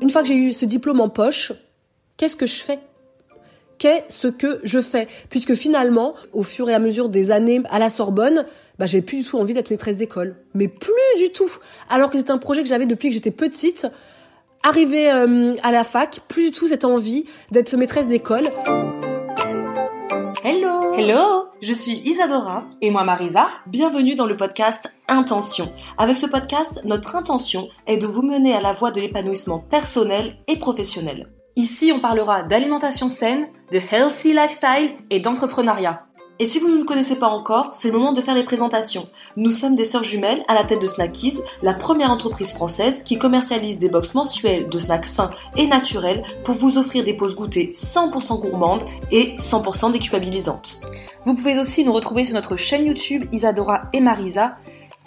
Une fois que j'ai eu ce diplôme en poche, qu'est-ce que je fais? Qu'est-ce que je fais? Puisque finalement, au fur et à mesure des années à la Sorbonne, bah, j'ai plus du tout envie d'être maîtresse d'école. Mais plus du tout. Alors que c'est un projet que j'avais depuis que j'étais petite. Arrivé euh, à la fac, plus du tout cette envie d'être maîtresse d'école. Hello Hello Je suis Isadora Et moi Marisa. Bienvenue dans le podcast Intention. Avec ce podcast, notre intention est de vous mener à la voie de l'épanouissement personnel et professionnel. Ici, on parlera d'alimentation saine, de healthy lifestyle et d'entrepreneuriat. Et si vous ne nous connaissez pas encore, c'est le moment de faire les présentations. Nous sommes des sœurs jumelles à la tête de Snackies, la première entreprise française qui commercialise des box mensuelles de snacks sains et naturels pour vous offrir des pauses goûtées 100% gourmandes et 100% déculpabilisantes. Vous pouvez aussi nous retrouver sur notre chaîne YouTube Isadora et Marisa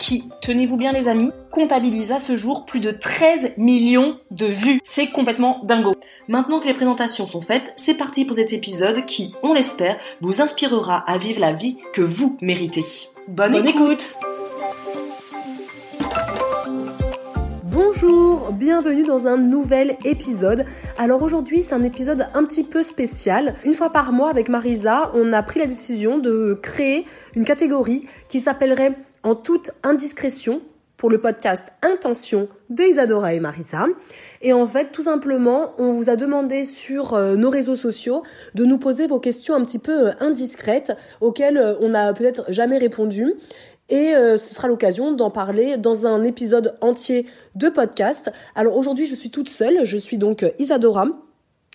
qui, tenez-vous bien les amis, comptabilise à ce jour plus de 13 millions de vues. C'est complètement dingo. Maintenant que les présentations sont faites, c'est parti pour cet épisode qui, on l'espère, vous inspirera à vivre la vie que vous méritez. Bonne, écoute. Bonjour, bienvenue dans un nouvel épisode. Alors aujourd'hui c'est un épisode un petit peu spécial. Une fois par mois avec Marisa, on a pris la décision de créer une catégorie qui s'appellerait en toute indiscrétion pour le podcast Intention de Isadora et Marisa. Et en fait, tout simplement, on vous a demandé sur euh, nos réseaux sociaux de nous poser vos questions un petit peu euh, indiscrètes auxquelles euh, on n'a peut-être jamais répondu. Et ce sera l'occasion d'en parler dans un épisode entier de podcast. Alors aujourd'hui, je suis toute seule. Je suis donc Isadora.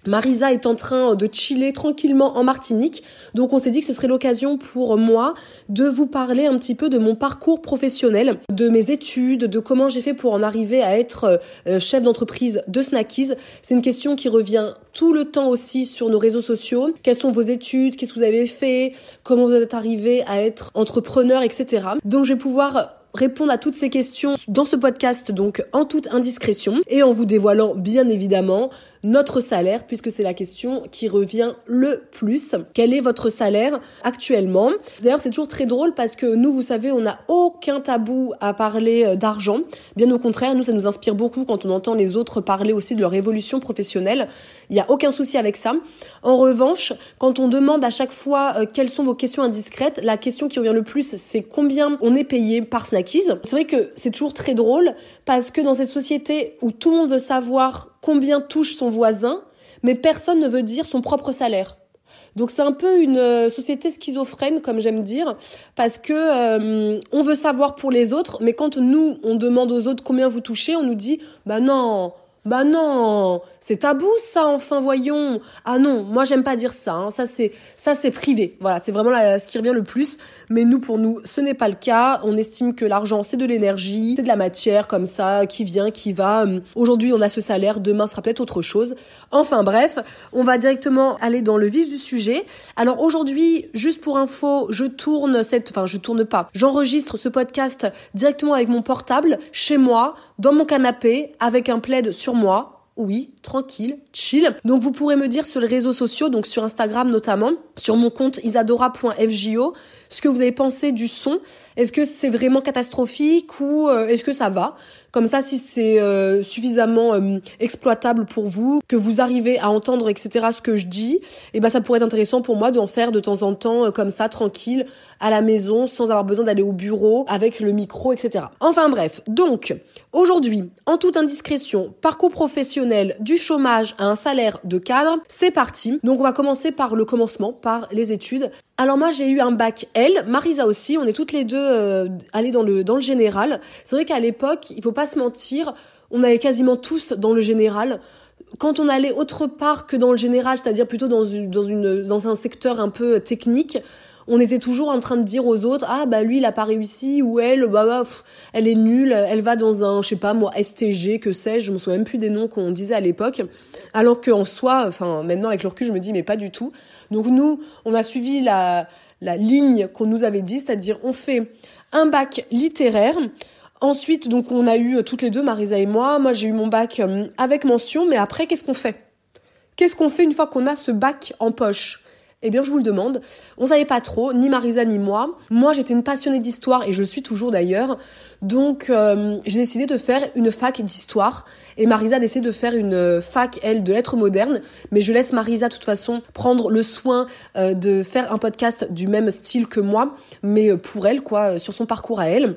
Marisa est en train de chiller tranquillement en Martinique, donc on s'est dit que ce serait l'occasion pour moi de vous parler un petit peu de mon parcours professionnel, de mes études, de comment j'ai fait pour en arriver à être euh, chef d'entreprise de Snackies. C'est une question qui revient tout le temps aussi sur nos réseaux sociaux. Quelles sont vos études? Qu'est-ce que vous avez fait? Comment vous êtes arrivé à être entrepreneur, etc. Donc je vais pouvoir répondre à toutes ces questions dans ce podcast, donc en toute indiscrétion et en vous dévoilant bien évidemment notre salaire, puisque c'est la question qui revient le plus. Quel est votre salaire actuellement? D'ailleurs, c'est toujours très drôle parce que nous, vous savez, on n'a aucun tabou à parler euh, d'argent. Bien au contraire, nous, ça nous inspire beaucoup quand on entend les autres parler aussi de leur évolution professionnelle. Il n'y a aucun souci avec ça. En revanche, quand on demande à chaque fois euh, quelles sont vos questions indiscrètes, la question qui revient le plus, c'est combien on est payé par Snackies. C'est vrai que c'est toujours très drôle parce que dans cette société où tout le monde veut savoir combien touche son voisin, mais personne ne veut dire son propre salaire. Donc c'est un peu une euh, société schizophrène, comme j'aime dire, parce que euh, on veut savoir pour les autres, mais quand nous on demande aux autres combien vous touchez, on nous dit bah non, bah non, c'est tabou ça, enfin voyons. Ah non, moi j'aime pas dire ça. Hein. Ça c'est ça c'est privé. Voilà, c'est vraiment ce qui revient le plus. Mais nous pour nous, ce n'est pas le cas. On estime que l'argent c'est de l'énergie, c'est de la matière comme ça qui vient, qui va. Aujourd'hui on a ce salaire, demain ce sera peut-être autre chose. Enfin bref, on va directement aller dans le vif du sujet. Alors aujourd'hui, juste pour info, je tourne cette, enfin je tourne pas, j'enregistre ce podcast directement avec mon portable chez moi, dans mon canapé, avec un plaid sur moi oui, tranquille, chill. Donc vous pourrez me dire sur les réseaux sociaux, donc sur Instagram notamment, sur mon compte isadora.fjo, ce que vous avez pensé du son. Est-ce que c'est vraiment catastrophique ou euh, est-ce que ça va? Comme ça, si c'est euh, suffisamment euh, exploitable pour vous, que vous arrivez à entendre, etc., ce que je dis, eh ben ça pourrait être intéressant pour moi d'en faire de temps en temps comme ça, tranquille, à la maison sans avoir besoin d'aller au bureau avec le micro, etc. Enfin bref, donc aujourd'hui, en toute indiscrétion, parcours professionnel du chômage à un salaire de cadre, c'est parti. Donc on va commencer par le commencement, par les études. Alors moi j'ai eu un bac L, Marisa aussi, on est toutes les deux euh, allées dans le dans le général. C'est vrai qu'à l'époque, il faut pas se mentir, on avait quasiment tous dans le général quand on allait autre part que dans le général, c'est-à-dire plutôt dans une, dans une dans un secteur un peu technique, on était toujours en train de dire aux autres ah bah lui il a pas réussi ou elle bah, bah elle est nulle, elle va dans un je sais pas moi STG que sais-je, je me souviens même plus des noms qu'on disait à l'époque. Alors qu'en soi, enfin maintenant avec le recul, je me dis mais pas du tout. Donc nous, on a suivi la la ligne qu'on nous avait dit, c'est-à-dire on fait un bac littéraire. Ensuite, donc on a eu toutes les deux, Marisa et moi. Moi, j'ai eu mon bac euh, avec mention, mais après, qu'est-ce qu'on fait? Qu'est-ce qu'on fait une fois qu'on a ce bac en poche? Eh bien, je vous le demande. On savait pas trop, ni Marisa ni moi. Moi, j'étais une passionnée d'histoire et je le suis toujours d'ailleurs. Donc, euh, j'ai décidé de faire une fac d'histoire et Marisa a décidé de faire une fac, elle, de lettres modernes. Mais je laisse Marisa, de toute façon, prendre le soin euh, de faire un podcast du même style que moi, mais pour elle, quoi, sur son parcours à elle.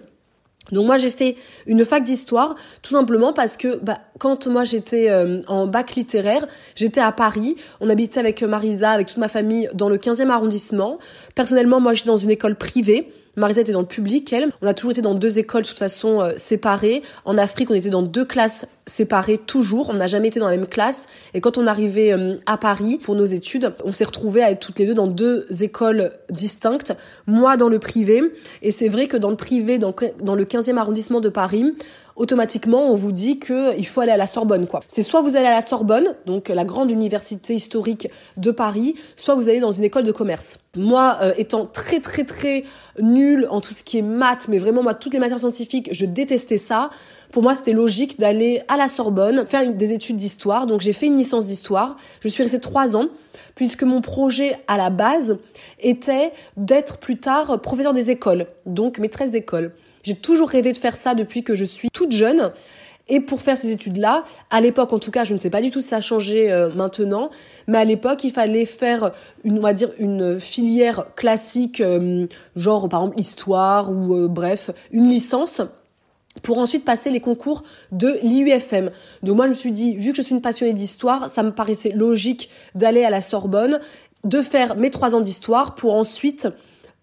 Donc moi j'ai fait une fac d'histoire tout simplement parce que bah, quand moi j'étais euh, en bac littéraire, j'étais à Paris, on habitait avec Marisa, avec toute ma famille dans le 15e arrondissement. Personnellement moi j'étais dans une école privée Marisa était dans le public, elle. On a toujours été dans deux écoles, de toute façon, euh, séparées. En Afrique, on était dans deux classes séparées, toujours. On n'a jamais été dans la même classe. Et quand on arrivait euh, à Paris pour nos études, on s'est retrouvés à être toutes les deux dans deux écoles distinctes. Moi, dans le privé. Et c'est vrai que dans le privé, dans, dans le 15e arrondissement de Paris, automatiquement on vous dit que il faut aller à la Sorbonne quoi. C'est soit vous allez à la Sorbonne, donc la grande université historique de Paris, soit vous allez dans une école de commerce. Moi euh, étant très très très nulle en tout ce qui est maths, mais vraiment moi toutes les matières scientifiques, je détestais ça. Pour moi, c'était logique d'aller à la Sorbonne, faire des études d'histoire. Donc j'ai fait une licence d'histoire. Je suis restée trois ans puisque mon projet à la base était d'être plus tard professeur des écoles, donc maîtresse d'école. J'ai toujours rêvé de faire ça depuis que je suis toute jeune. Et pour faire ces études-là, à l'époque en tout cas, je ne sais pas du tout si ça a changé euh, maintenant, mais à l'époque, il fallait faire une, on va dire une filière classique, euh, genre par exemple histoire ou euh, bref, une licence pour ensuite passer les concours de l'IUFM. Donc moi je me suis dit, vu que je suis une passionnée d'histoire, ça me paraissait logique d'aller à la Sorbonne, de faire mes trois ans d'histoire pour ensuite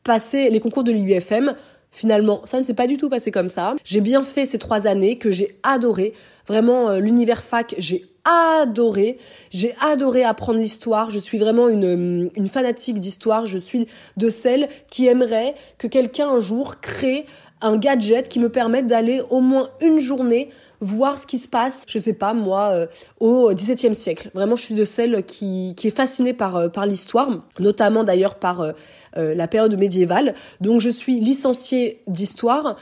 passer les concours de l'IUFM Finalement, ça ne s'est pas du tout passé comme ça. J'ai bien fait ces trois années que j'ai adoré. Vraiment, euh, l'univers fac, j'ai adoré. J'ai adoré apprendre l'histoire. Je suis vraiment une, une fanatique d'histoire. Je suis de celles qui aimeraient que quelqu'un un jour crée un gadget qui me permette d'aller au moins une journée voir ce qui se passe, je sais pas moi, euh, au XVIIe siècle. Vraiment, je suis de celles qui, qui est fascinée par, euh, par l'histoire, notamment d'ailleurs par euh, la période médiévale. Donc je suis licenciée d'histoire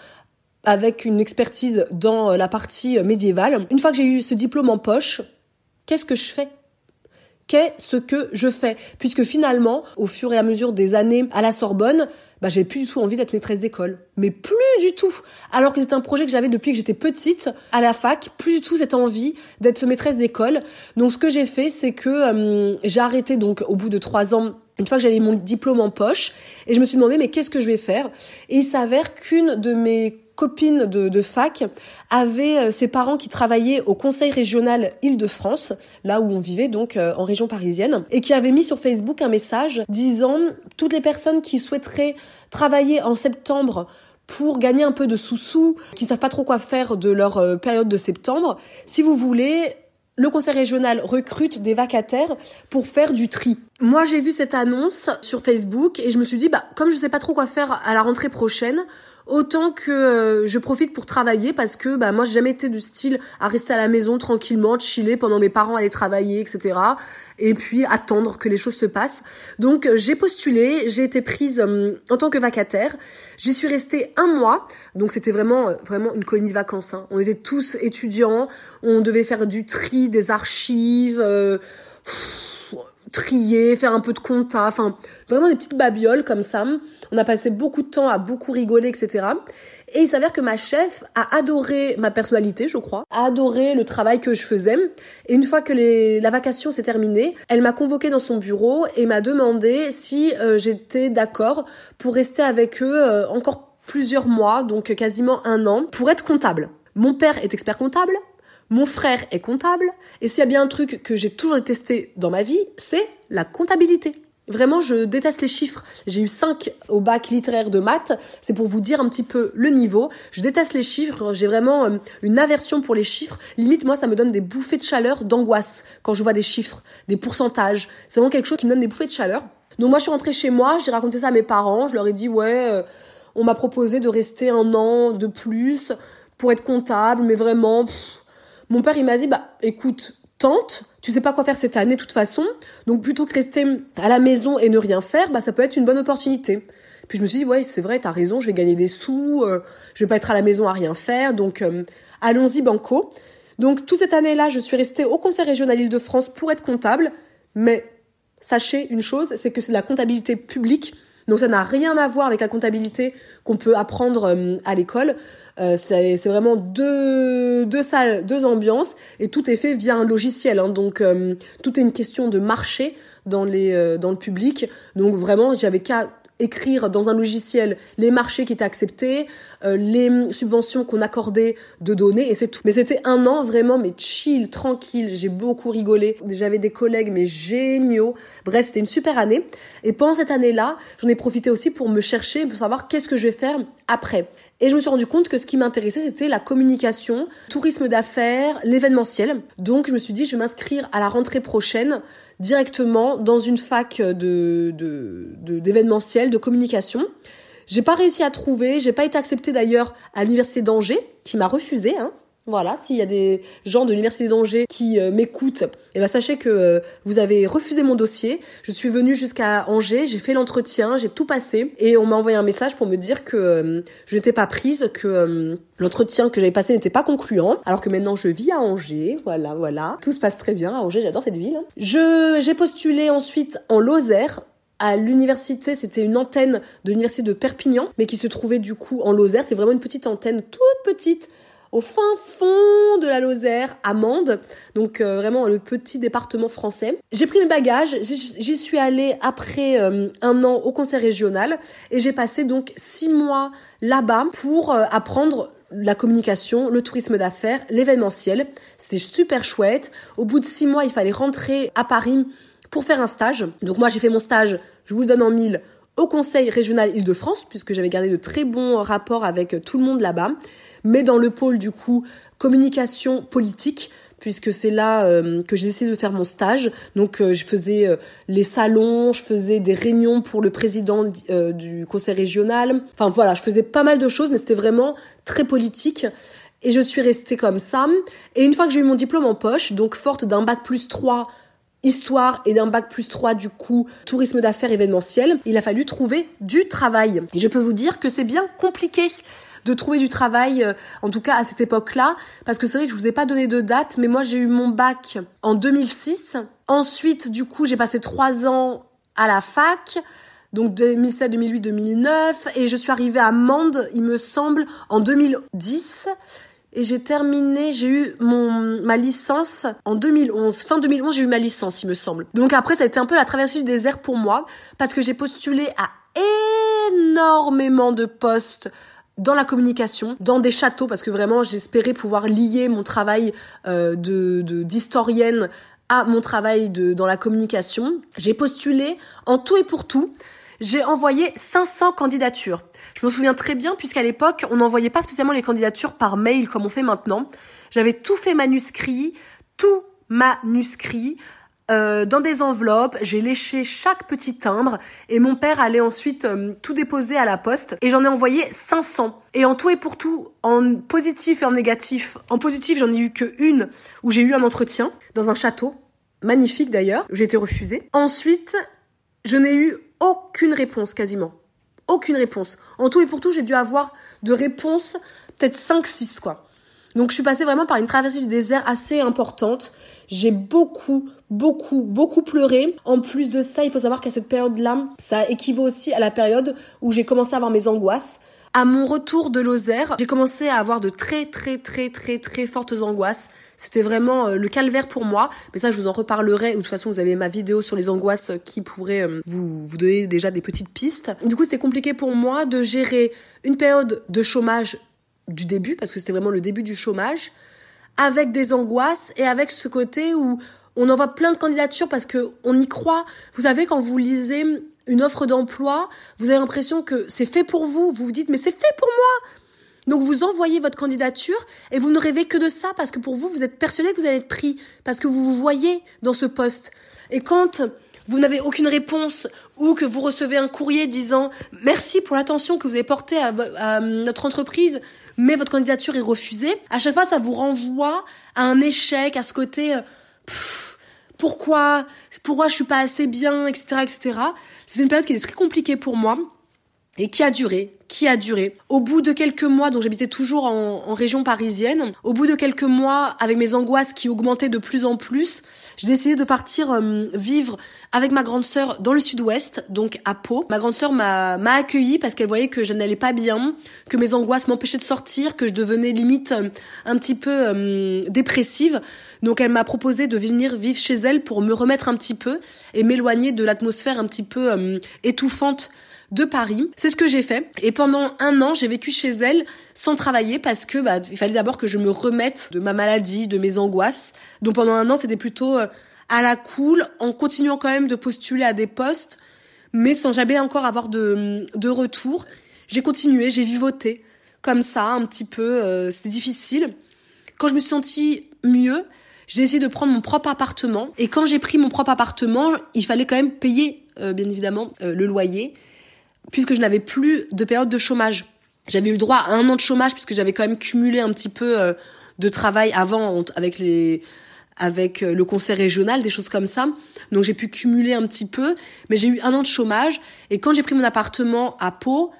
avec une expertise dans euh, la partie euh, médiévale. Une fois que j'ai eu ce diplôme en poche, qu'est-ce que je fais? Qu'est-ce que je fais? Puisque finalement, au fur et à mesure des années à la Sorbonne, bah, j'ai plus du tout envie d'être maîtresse d'école. Mais plus du tout. Alors que c'est un projet que j'avais depuis que j'étais petite à la fac, plus du tout cette envie d'être maîtresse d'école. Donc ce que j'ai fait, c'est que j'ai arrêté donc au bout de trois ans une fois que j'avais mon diplôme en poche, et je me suis demandé mais qu'est-ce que je vais faire? Et il s'avère qu'une de mes copines de, fac avait euh, ses parents qui travaillaient au conseil régional Île-de-France, là où on vivait donc euh, en région parisienne, et qui avait mis sur Facebook un message disant toutes les personnes qui souhaiteraient travailler en septembre pour gagner un peu de sous-sous, qui savent pas trop quoi faire de leur euh, période de septembre, si vous voulez, le conseil régional recrute des vacataires pour faire du tri. Moi, j'ai vu cette annonce sur Facebook et je me suis dit, bah, comme je sais pas trop quoi faire à la rentrée prochaine, autant que euh, je profite pour travailler parce que bah moi j'ai jamais été du style à rester à la maison tranquillement, chiller pendant mes parents allaient travailler, etc. Et puis attendre que les choses se passent. Donc euh, j'ai postulé, j'ai été prise euh, en tant que vacataire. J'y suis restée un mois, donc c'était vraiment vraiment une colonie de vacances. Hein. On était tous étudiants, on devait faire du tri des archives. Trier, faire un peu de compta, enfin vraiment des petites babioles comme ça. On a passé beaucoup de temps à beaucoup rigoler, etc. Et il s'avère que ma chef a adoré ma personnalité, je crois, a adoré le travail que je faisais. Et une fois que la vacation s'est terminée, elle m'a convoqué dans son bureau et m'a demandé si euh, j'étais d'accord pour rester avec eux euh, encore plusieurs mois, donc quasiment un an, pour être comptable. Mon père est expert comptable, mon frère est comptable, et s'il y a bien un truc que j'ai toujours détesté dans ma vie, c'est la comptabilité. Vraiment, je déteste les chiffres. J'ai eu 5 au bac littéraire de maths. C'est pour vous dire un petit peu le niveau. Je déteste les chiffres. J'ai vraiment euh, une aversion pour les chiffres. Limite, moi, ça me donne des bouffées de chaleur, d'angoisse quand je vois des chiffres, des pourcentages. C'est vraiment quelque chose qui me donne des bouffées de chaleur. Donc moi je suis rentrée chez moi, j'ai raconté ça à mes parents, je leur ai dit ouais, euh, on m'a proposé de rester un an de plus pour être comptable, mais vraiment, mon père il m'a dit bah écoute, tente, tu sais pas quoi faire cette année de toute façon, donc plutôt que rester à la maison et ne rien faire, bah ça peut être une bonne opportunité. Puis je me suis dit ouais c'est vrai, t'as raison, je vais gagner des sous, euh, je vais pas être à la maison à rien faire, donc euh, allons-y banco. Donc toute cette année-là, je suis restée au Conseil régional Île-de-France pour être comptable, mais sachez une chose, c'est que c'est de la comptabilité publique, donc ça n'a rien à voir avec la comptabilité qu'on peut apprendre euh, à l'école. Euh, c'est vraiment deux, deux salles, deux ambiances, et tout est fait via un logiciel. Hein, donc euh, tout est une question de marché dans les dans le public. Donc vraiment, j'avais qu'à écrire dans un logiciel les marchés qui étaient acceptés, euh, les subventions qu'on accordait de donner et c'est tout. Mais c'était un an vraiment mais chill, tranquille, j'ai beaucoup rigolé. J'avais des collègues mais géniaux. Bref, c'était une super année. Et pendant cette année-là, j'en ai profité aussi pour me chercher, pour savoir qu'est-ce que je vais faire après. Et je me suis rendu compte que ce qui m'intéressait, c'était la communication, tourisme d'affaires, l'événementiel. Donc je me suis dit, je vais m'inscrire à la rentrée prochaine directement dans une fac de d'événementiel, de, de, communication. J'ai pas réussi à trouver, j'ai pas été acceptée d'ailleurs à l'université d'Angers, qui m'a refusé, hein, voilà, s'il y a des gens de l'université d'Angers qui euh, m'écoutent, eh ben sachez que euh, vous avez refusé mon dossier. Je suis venue jusqu'à Angers, j'ai fait l'entretien, j'ai tout passé et on m'a envoyé un message pour me dire que euh, je n'étais pas prise, que l'entretien que j'avais passé n'était pas concluant, alors que maintenant je vis à Angers. Voilà, voilà, tout se passe très bien à Angers, j'adore cette ville. Je j'ai postulé ensuite en Lozère à l'université, c'était une antenne de l'université de Perpignan, mais qui se trouvait du coup en Lozère. C'est vraiment une petite antenne, toute petite, au fin fond de la Lozère, à Mende, donc euh, vraiment le petit département français. J'ai pris mes bagages, j'y suis allée après euh, un an au conseil régional et j'ai passé donc six mois là-bas pour euh, apprendre la communication, le tourisme d'affaires, l'événementiel. C'était super chouette. Au bout de six mois, il fallait rentrer à Paris pour faire un stage. Donc moi, j'ai fait mon stage, je vous le donne en mille, au Conseil régional Île-de-France, puisque j'avais gardé de très bons rapports avec tout le monde là-bas mais dans le pôle du coup communication politique puisque c'est là euh, que j'ai décidé de faire mon stage. Donc euh, je faisais euh, les salons, je faisais des réunions pour le président du conseil régional. Enfin voilà, je faisais pas mal de choses, mais c'était vraiment très politique. Et je suis restée comme ça. Et une fois que j'ai eu mon diplôme en poche, donc forte d'un bac plus 3 histoire et d'un bac plus 3 du coup tourisme d'affaires événementiel, il a fallu trouver du travail. Et je peux vous dire que c'est bien compliqué de trouver du travail, euh, en tout cas à cette époque-là, parce que c'est vrai que je vous ai pas donné de date, mais moi j'ai eu mon bac en 2006. Ensuite, du coup, j'ai passé trois ans à la fac, donc 2007, 2008, 2009, et je suis arrivée à Mende, il me semble, en 2010 et j'ai terminé, j'ai eu mon ma licence en 2011. Fin 2011, j'ai eu ma licence, il me semble. Donc après, ça a été un peu la traversée du désert pour moi parce que j'ai postulé à énormément de postes dans la communication, dans des châteaux, parce que vraiment j'espérais pouvoir lier mon travail euh, de d'historienne à mon travail de dans la communication. J'ai postulé en tout et pour tout. J'ai envoyé 500 candidatures. Je me souviens très bien puisqu'à l'époque, on n'envoyait pas spécialement les candidatures par mail comme on fait maintenant. J'avais tout fait manuscrit, tout manuscrit, euh, dans des enveloppes, j'ai léché chaque petit timbre et mon père allait ensuite euh, tout déposer à la poste et j'en ai envoyé 500. Et en tout et pour tout, en positif et en négatif, en positif j'en ai eu que une où j'ai eu un entretien dans un château, magnifique d'ailleurs, j'ai été refusée. Ensuite, je n'ai eu aucune réponse quasiment. Aucune réponse. En tout et pour tout, j'ai dû avoir de réponses peut-être 5-6 quoi. Donc je suis passée vraiment par une traversée du désert assez importante. J'ai beaucoup, beaucoup, beaucoup pleuré. En plus de ça, il faut savoir qu'à cette période-là, ça équivaut aussi à la période où j'ai commencé à avoir mes angoisses. À mon retour de Lozère, j'ai commencé à avoir de très très très très très fortes angoisses. C'était vraiment euh, le calvaire pour moi, mais ça je vous en reparlerai. Ou de toute façon, vous avez ma vidéo sur les angoisses qui pourrait euh, vous vous donner déjà des petites pistes. Du coup, c'était compliqué pour moi de gérer une période de chômage du début, parce que c'était vraiment le début du chômage, avec des angoisses et avec ce côté où on envoie plein de candidatures parce que on y croit. Vous savez, quand vous lisez une offre d'emploi, vous avez l'impression que c'est fait pour vous. Vous vous dites, mais c'est fait pour moi. Donc vous envoyez votre candidature et vous ne rêvez que de ça parce que pour vous, vous êtes persuadé que vous allez être pris parce que vous vous voyez dans ce poste. Et quand vous n'avez aucune réponse ou que vous recevez un courrier disant merci pour l'attention que vous avez portée à, notre entreprise, mais votre candidature est refusée, à chaque fois ça vous renvoie à un échec, à ce côté euh, pourquoi, pourquoi je suis pas assez bien, etc., etc. C'est une période qui était très compliquée pour moi et qui a duré, qui a duré. Au bout de quelques mois, donc j'habitais toujours en, région parisienne, au bout de quelques mois, avec mes angoisses qui augmentaient de plus en plus, j'ai décidé de partir euh, vivre avec ma grande sœur dans le sud-ouest, donc à Pau. Ma grande sœur m'a accueillie parce qu'elle voyait que je n'allais pas bien, que mes angoisses m'empêchaient de sortir, que je devenais limite euh, un petit peu euh, dépressive. Donc elle m'a proposé de venir vivre chez elle pour me remettre un petit peu et m'éloigner de l'atmosphère un petit peu étouffante de Paris. C'est ce que j'ai fait. Et pendant un an, j'ai vécu chez elle sans travailler parce que bah, il fallait d'abord que je me remette de ma maladie, de mes angoisses. Donc pendant un an, c'était plutôt euh, à la cool, en continuant quand même de postuler à des postes, mais sans jamais encore avoir de, de retour. J'ai continué, j'ai vivoté comme ça, un petit peu. Euh, c'était difficile. Quand je me suis sentie mieux, j'ai décidé de prendre mon propre appartement. Et quand j'ai pris mon propre appartement, il fallait quand même payer, euh, bien évidemment, le loyer puisque je n'avais plus de période de chômage. J'avais eu le droit à un an de chômage puisque j'avais quand même cumulé un petit peu euh, de travail avant avec les avec euh, le conseil régional, des choses comme ça. Donc j'ai pu cumuler un petit peu, mais j'ai eu un an de chômage et quand j'ai pris mon appartement à Pau,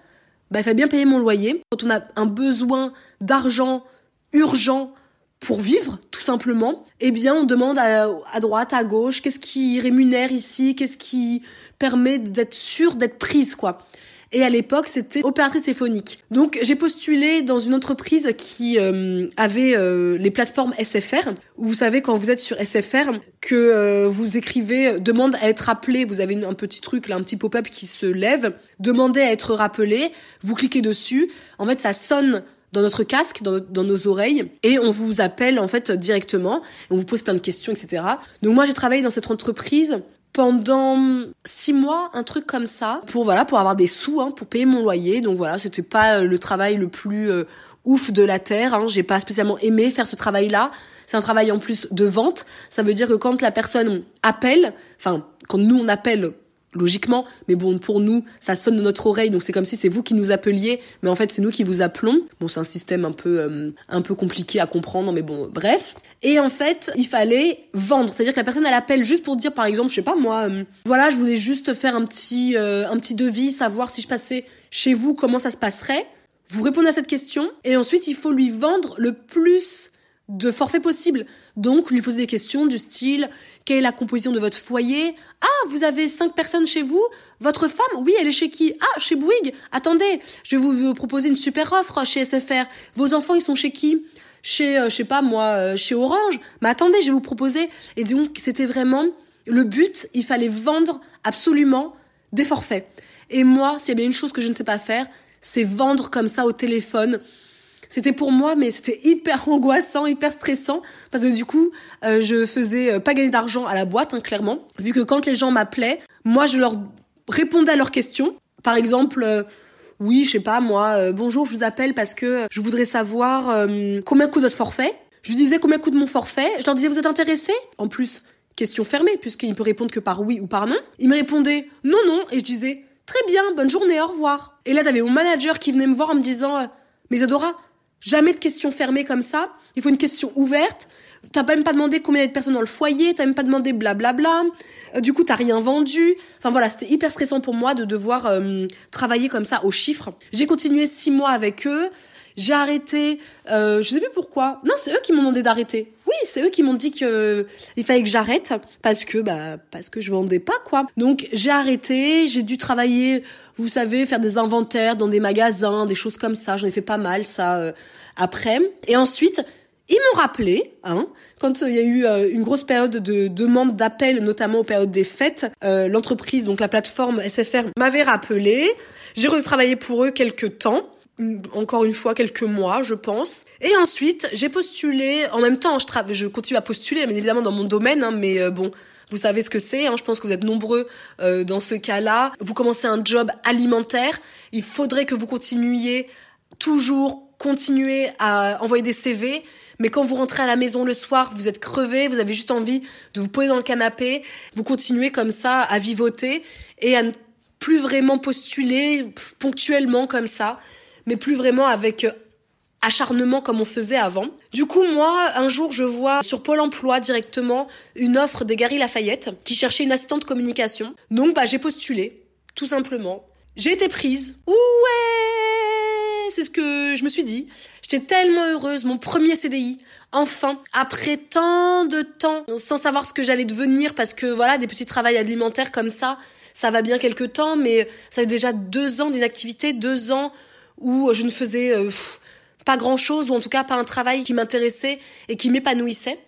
bah, il fallait bien payer mon loyer. Quand on a un besoin d'argent urgent pour vivre, tout simplement, eh bien, on demande à, à droite, à gauche, qu'est-ce qui rémunère ici, qu'est-ce qui permet d'être sûr d'être prise, quoi. Et à l'époque, c'était opératrice téléphonique. Donc, j'ai postulé dans une entreprise qui euh, avait euh, les plateformes SFR. Vous savez, quand vous êtes sur SFR, que euh, vous écrivez demande à être appelé. Vous avez un petit truc, là, un petit pop-up qui se lève. Demandez à être rappelé. Vous cliquez dessus. En fait, ça sonne dans notre casque, dans, dans, nos oreilles, et on vous appelle en fait directement, on vous pose plein de questions, etc. Donc moi j'ai travaillé dans cette entreprise pendant six mois, un truc comme ça, pour voilà, pour avoir des sous, hein, pour payer mon loyer. Donc voilà, c'était pas euh, le travail le plus euh, ouf de la terre. Hein. J'ai pas spécialement aimé faire ce travail-là. C'est un travail en plus de vente. Ça veut dire que quand la personne appelle, enfin quand nous on appelle logiquement, mais bon, pour nous, ça sonne dans notre oreille, donc c'est comme si c'est vous qui nous appeliez, mais en fait, c'est nous qui vous appelons. Bon, c'est un système un peu, euh, un peu compliqué à comprendre, mais bon, bref. Et en fait, il fallait vendre, c'est-à-dire que la personne, elle appelle juste pour dire, par exemple, je sais pas moi, euh, voilà, je voulais juste faire un petit, euh, un petit devis, savoir si je passais chez vous, comment ça se passerait. Vous répondez à cette question, et ensuite, il faut lui vendre le plus de forfaits possible. Donc, lui poser des questions du style, quelle est la composition de votre foyer? Ah, vous avez cinq personnes chez vous? Votre femme? Oui, elle est chez qui? Ah, chez Bouygues Attendez, je vais vous proposer une super offre chez SFR. Vos enfants, ils sont chez qui? Chez, euh, je sais pas moi, euh, chez Orange. Mais attendez, je vais vous proposer. Et donc, c'était vraiment le but. Il fallait vendre absolument des forfaits. Et moi, s'il y a bien une chose que je ne sais pas faire, c'est vendre comme ça au téléphone c'était pour moi, mais c'était hyper angoissant, hyper stressant, parce que du coup, euh, je faisais euh, pas gagner d'argent à la boîte, hein, clairement, vu que quand les gens m'appelaient, moi, je leur répondais à leurs questions. Par exemple, euh, oui, je sais pas, moi, bonjour, je vous appelle parce que je voudrais savoir combien coûte votre forfait. Je lui disais combien coûte mon forfait. Je leur disais, vous êtes intéressé? En plus, question fermée, puisqu'il peut répondre que par oui ou par non. Il me répondait non, non, et je disais, très bien, bonne journée, au revoir. Et là, t'avais mon manager qui venait me voir en me disant, mais Adora, Jamais de questions fermées comme ça. Il faut une question ouverte. T'as même pas demandé combien il y a de personnes dans le foyer, t'as même pas demandé blablabla. Euh, du coup, t'as rien vendu. Enfin voilà, c'était hyper stressant pour moi de devoir euh, travailler comme ça aux chiffres. J'ai continué six mois avec eux. J'ai arrêté, euh, je sais plus pourquoi. Non, c'est eux qui m'ont demandé d'arrêter. Oui, c'est eux qui m'ont dit que il fallait que j'arrête parce que bah parce que je vendais pas quoi. Donc j'ai arrêté, j'ai dû travailler, vous savez, faire des inventaires dans des magasins, des choses comme ça. J'en ai fait pas mal ça euh, après. Et ensuite, ils m'ont rappelé, hein, quand il y a eu euh, une grosse période de demande d'appel, notamment aux périodes des fêtes, euh, l'entreprise, donc la plateforme SFR, m'avait rappelé. J'ai retravaillé pour eux quelques temps encore une fois quelques mois, je pense. Et ensuite, j'ai postulé. En même temps, je, je continue à postuler, bien évidemment dans mon domaine, hein, mais euh, bon, vous savez ce que c'est. Hein, je pense que vous êtes nombreux euh, dans ce cas-là. Vous commencez un job alimentaire. Il faudrait que vous continuiez toujours continuer à envoyer des CV, Mais quand vous rentrez à la maison le soir, vous êtes crevé, vous avez juste envie de vous poser dans le canapé, vous continuez comme ça à vivoter et à ne plus vraiment postuler ponctuellement comme ça, mais plus vraiment avec euh, acharnement comme on faisait avant. Du coup, moi, un jour, je vois sur Pôle emploi directement une offre des Gary Lafayette qui cherchait une assistante communication. Donc, bah, j'ai postulé, tout simplement. J'ai été prise. Ouais! C'est ce que je me suis dit. J'étais tellement heureuse, mon premier CDI. Enfin, après tant de temps, sans savoir ce que j'allais devenir, parce que voilà, des petits travails alimentaires comme ça, ça va bien quelques temps, mais ça fait déjà deux ans d'inactivité, deux ans où je ne faisais euh, pas grand chose, ou en tout cas pas un travail qui m'intéressait et qui m'épanouissait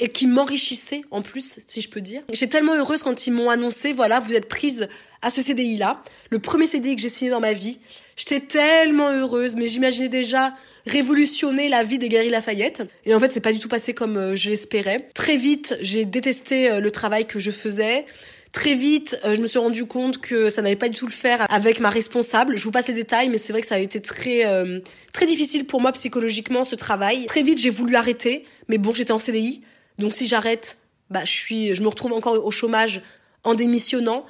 et qui m'enrichissait en plus, si je peux dire. J'étais tellement heureuse quand ils m'ont annoncé, voilà, vous êtes prise à ce CDI-là, le premier CDI que j'ai signé dans ma vie. J'étais tellement heureuse, mais j'imaginais déjà révolutionner la vie des Gary Lafayette. Et en fait, c'est pas du tout passé comme euh, je l'espérais. Très vite, j'ai détesté euh, le travail que je faisais. Très vite, euh, je me suis rendu compte que ça n'allait pas du tout le faire avec ma responsable. Je vous passe les détails, mais c'est vrai que ça a été très très difficile pour moi psychologiquement ce travail. Très vite, j'ai voulu arrêter, mais bon, j'étais en CDI, donc si j'arrête, bah je suis, je me retrouve encore au chômage en démissionnant.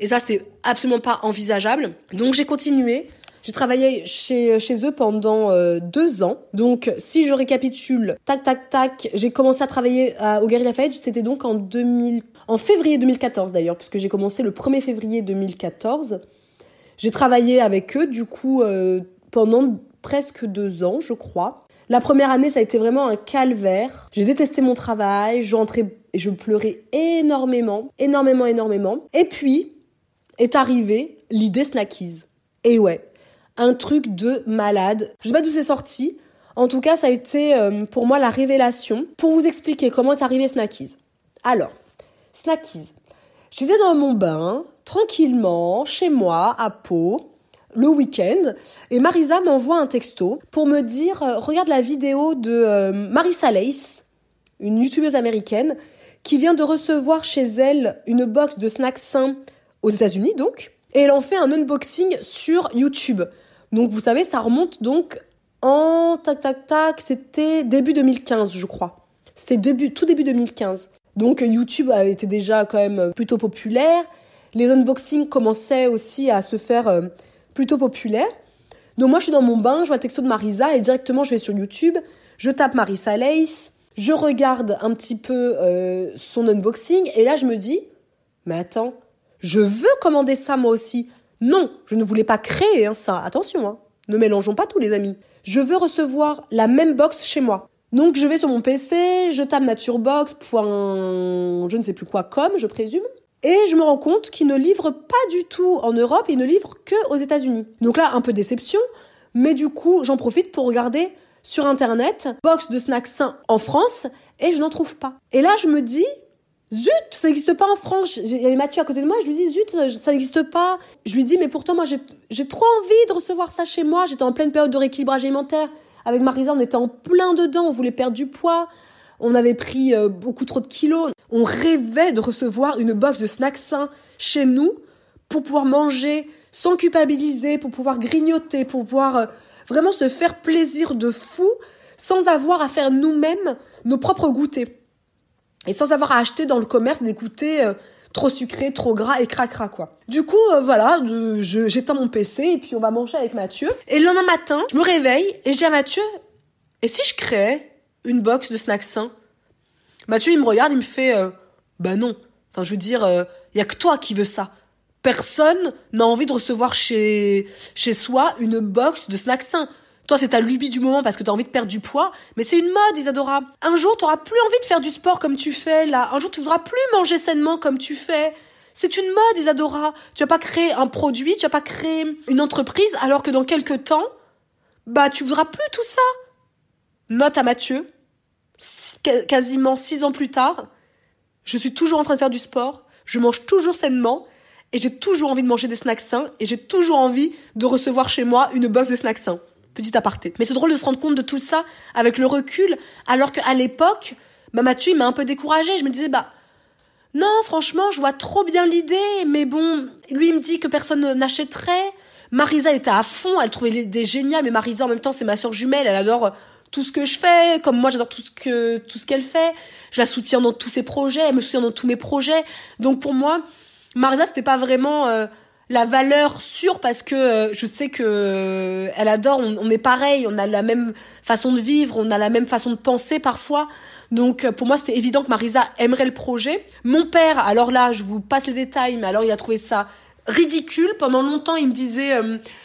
Et ça, c'était absolument pas envisageable. Donc j'ai continué. J'ai travaillé chez, chez eux pendant euh, deux ans. Donc, si je récapitule, tac, tac, tac, j'ai commencé à travailler au Gary Lafayette. C'était donc en 2000, en février 2014 d'ailleurs, puisque j'ai commencé le 1er février 2014. J'ai travaillé avec eux, du coup, euh, pendant presque deux ans, je crois. La première année, ça a été vraiment un calvaire. J'ai détesté mon travail, j'entrais et je pleurais énormément, énormément, énormément. Et puis, est arrivée l'idée Snackies. Et ouais, un truc de malade. Je sais pas d'où c'est sorti. En tout cas, ça a été euh, pour moi la révélation. Pour vous expliquer comment est arrivé Snackies. Alors, Snackies. J'étais dans mon bain, tranquillement, chez moi, à Pau, le week-end, et Marisa m'envoie un texto pour me dire euh, regarde la vidéo de euh, Marisa Lace, une youtubeuse américaine, qui vient de recevoir chez elle une box de snacks sains aux États-Unis donc, et elle en fait un unboxing sur YouTube. Donc vous savez, ça remonte donc en tac tac tac, c'était début 2015 je crois. C'était début tout début 2015. Donc YouTube avait été déjà quand même plutôt populaire. Les unboxings commençaient aussi à se faire euh, plutôt populaires. Donc moi je suis dans mon bain, je vois le texto de Marisa et directement je vais sur YouTube, je tape Marisa Lace, je regarde un petit peu euh, son unboxing et là je me dis mais attends, je veux commander ça moi aussi. Non, je ne voulais pas créer hein, ça. Attention, hein. ne mélangeons pas tous les amis. Je veux recevoir la même box chez moi. Donc je vais sur mon PC, je tape naturebox, je ne sais plus quoi, comme je présume. Et je me rends compte qu'ils ne livrent pas du tout en Europe, ils ne livrent que aux États-Unis. Donc là, un peu déception, mais du coup, j'en profite pour regarder sur internet box de snacks sains en France et je n'en trouve pas. Et là, je me dis, Zut, ça n'existe pas en France. Il y avait Mathieu à côté de moi, je lui dis, zut, ça n'existe pas. Je lui dis, mais pourtant, moi, j'ai trop envie de recevoir ça chez moi. J'étais en pleine période de rééquilibrage alimentaire. Avec Marisa, on était en plein dedans, on voulait perdre du poids. On avait pris euh, beaucoup trop de kilos. On rêvait de recevoir une box de snacks sains chez nous pour pouvoir manger sans culpabiliser, pour pouvoir grignoter, pour pouvoir euh, vraiment se faire plaisir de fou sans avoir à faire nous-mêmes nos propres goûters et sans avoir à acheter dans le commerce des goûters euh, trop sucrés, trop gras et cracra quoi. Du coup, euh, voilà, j'éteins mon PC et puis on va manger avec Mathieu. Et le lendemain matin, je me réveille et je dis à Mathieu, et si je créais une box de snacks sains? Mathieu, il me regarde, il me fait, euh, bah non. Enfin, je veux dire, il y a que toi qui veux ça. Personne n'a envie de recevoir chez, chez soi une box de snacks sains. Toi, c'est ta lubie du moment parce que t'as envie de perdre du poids, mais c'est une mode, Isadora. Un jour, t'auras plus envie de faire du sport comme tu fais, là. Un jour, tu voudras plus manger sainement comme tu fais. C'est une mode, Isadora. Tu vas pas créer un produit, tu vas pas créer une entreprise, alors que dans quelques temps, bah, tu voudras plus tout ça. Note à Mathieu. Quasiment six ans plus tard, je suis toujours en train de faire du sport, je mange toujours sainement, et j'ai toujours envie de manger des snacks sains, et j'ai toujours envie de recevoir chez moi une box de snacks sains petit aparté. Mais c'est drôle de se rendre compte de tout ça avec le recul, alors qu'à l'époque, bah Mathieu, il m'a un peu découragée. Je me disais, bah, non, franchement, je vois trop bien l'idée, mais bon, lui, il me dit que personne n'achèterait. Marisa était à fond, elle trouvait l'idée géniale, mais Marisa, en même temps, c'est ma soeur jumelle, elle adore tout ce que je fais, comme moi j'adore tout ce que tout ce qu'elle fait. Je la soutiens dans tous ses projets, elle me soutient dans tous mes projets. Donc pour moi, Marisa c'était pas vraiment euh, la valeur sûre parce que euh, je sais que euh, elle adore, on, on, est pareil, on a la même façon de vivre, on a la même façon de penser parfois. Donc pour moi c'était évident que Marisa aimerait le projet. Mon père, alors là je vous passe les détails, mais alors il a trouvé ça ridicule. Pendant longtemps il me disait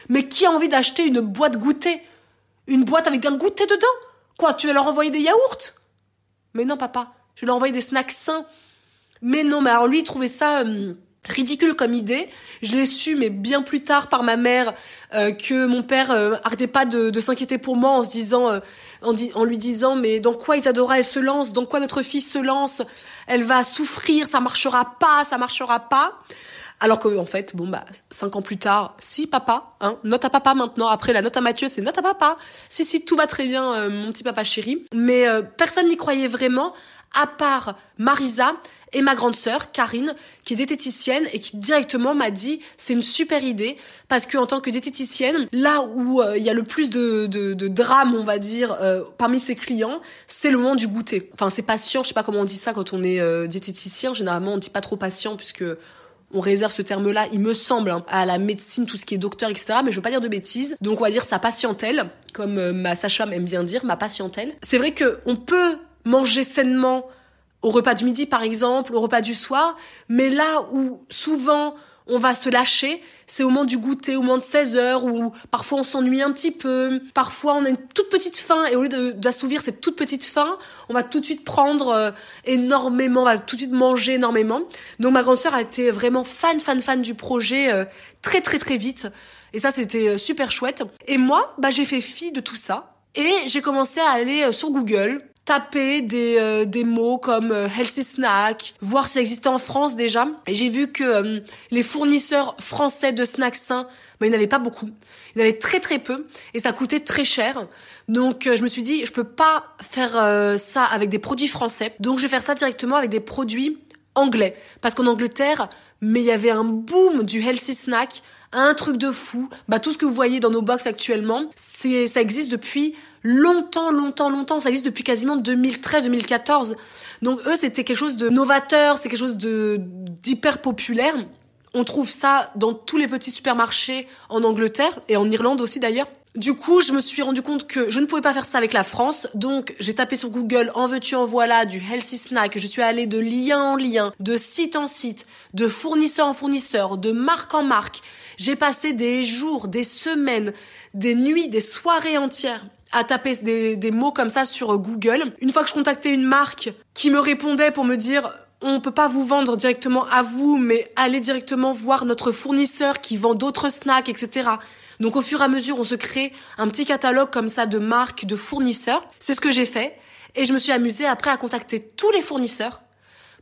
mais qui a envie d'acheter une boîte goûter une boîte avec un goûter dedans? Quoi, tu vas leur envoyer des yaourts Mais non, papa, je vais leur envoyer des snacks sains. Mais non, mais alors lui, il trouvait ça hum, ridicule comme idée. Je l'ai su, mais bien plus tard par ma mère, euh, que mon père euh, arrêtait pas de, s'inquiéter pour moi en se disant, euh, en, lui disant, mais dans quoi Isadora elle se lance, dans quoi notre fille se lance, elle va souffrir, ça marchera pas, ça marchera pas. Alors que en fait, bon bah cinq ans plus tard, si papa, hein, note à papa maintenant. Après la note à Mathieu, c'est note à papa. Si si tout va très bien, euh, mon petit papa chéri. Mais euh, personne n'y croyait vraiment, à part Marisa et ma grande sœur Karine, qui est diététicienne et qui directement m'a dit c'est une super idée parce que en tant que diététicienne, là où euh, il y a le plus de, de, de drame, on va dire, parmi ses clients, c'est le moment du goûter. Enfin, c'est patient, je sais pas comment on dit ça quand on est diététicien. Généralement, on dit pas trop patient puisque on réserve ce terme-là, il me semble, hein, à la médecine, tout ce qui est docteur, etc. Mais je veux pas dire de bêtises. Donc on va dire sa patientèle, comme euh, ma sage-femme aime bien dire, ma patientèle. C'est vrai que on peut manger sainement au repas du midi, par exemple, au repas du soir, mais là où souvent on va se lâcher. C'est au moment du goûter, au moment de 16 heures, où parfois on s'ennuie un petit peu, parfois on a une toute petite faim, et au lieu d'assouvir cette toute petite faim, on va tout de suite prendre euh, énormément, on va tout de suite manger énormément. Donc ma grande sœur a été vraiment fan, fan, fan du projet euh, très, très, très vite. Et ça, c'était euh, super chouette. Et moi, bah, j'ai fait fi de tout ça. Et j'ai commencé à aller sur Google, taper des, euh, des mots comme euh, healthy snack, voir si ça existait en France déjà. Et j'ai vu que euh, les fournisseurs français de snacks sains, ben, il n'y en avait pas beaucoup. Il y en avait très très peu et ça coûtait très cher. Donc je me suis dit, je peux pas faire ça avec des produits français. Donc je vais faire ça directement avec des produits anglais. Parce qu'en Angleterre, mais il y avait un boom du healthy snack, un truc de fou. Bah tout ce que vous voyez dans nos box actuellement, c'est ça existe depuis longtemps, longtemps, longtemps. Ça existe depuis quasiment 2013-2014. Donc eux, c'était quelque chose de novateur, c'est quelque chose de d'hyper populaire. On trouve ça dans tous les petits supermarchés en Angleterre et en Irlande aussi d'ailleurs. Du coup, je me suis rendu compte que je ne pouvais pas faire ça avec la France, donc j'ai tapé sur Google en veux-tu en voilà du healthy snack. Je suis allée de lien en lien, de site en site, de fournisseur en fournisseur, de marque en marque. J'ai passé des jours, des semaines, des nuits, des soirées entières à taper des, mots comme ça sur Google. Une fois que je contactais une marque qui me répondait pour me dire on peut pas vous vendre directement à vous, mais allez directement voir notre fournisseur qui vend d'autres snacks, etc. Donc au fur et à mesure, on se crée un petit catalogue comme ça de marques, de fournisseurs. C'est ce que j'ai fait. Et je me suis amusée après à contacter tous les fournisseurs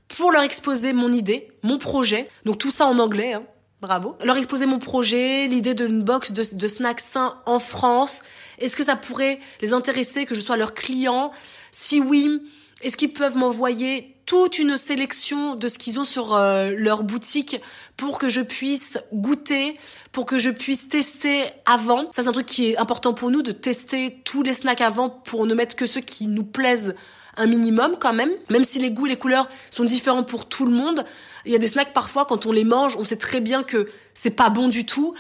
pour leur exposer mon idée, mon projet. Donc tout ça en anglais, hein. Bravo. Leur exposer mon projet, l'idée d'une box de, snacks sains en France. Est-ce que ça pourrait les intéresser que je sois leur client? Si oui, est-ce qu'ils peuvent m'envoyer toute une sélection de ce qu'ils ont sur euh, leur boutique pour que je puisse goûter, pour que je puisse tester avant? Ça c'est un truc qui est important pour nous de tester tous les snacks avant pour ne mettre que ceux qui nous plaisent un minimum quand même. Même si les goûts et les couleurs sont différents pour tout le monde, il y a des snacks parfois quand on les mange, on sait très bien que c'est pas bon du tout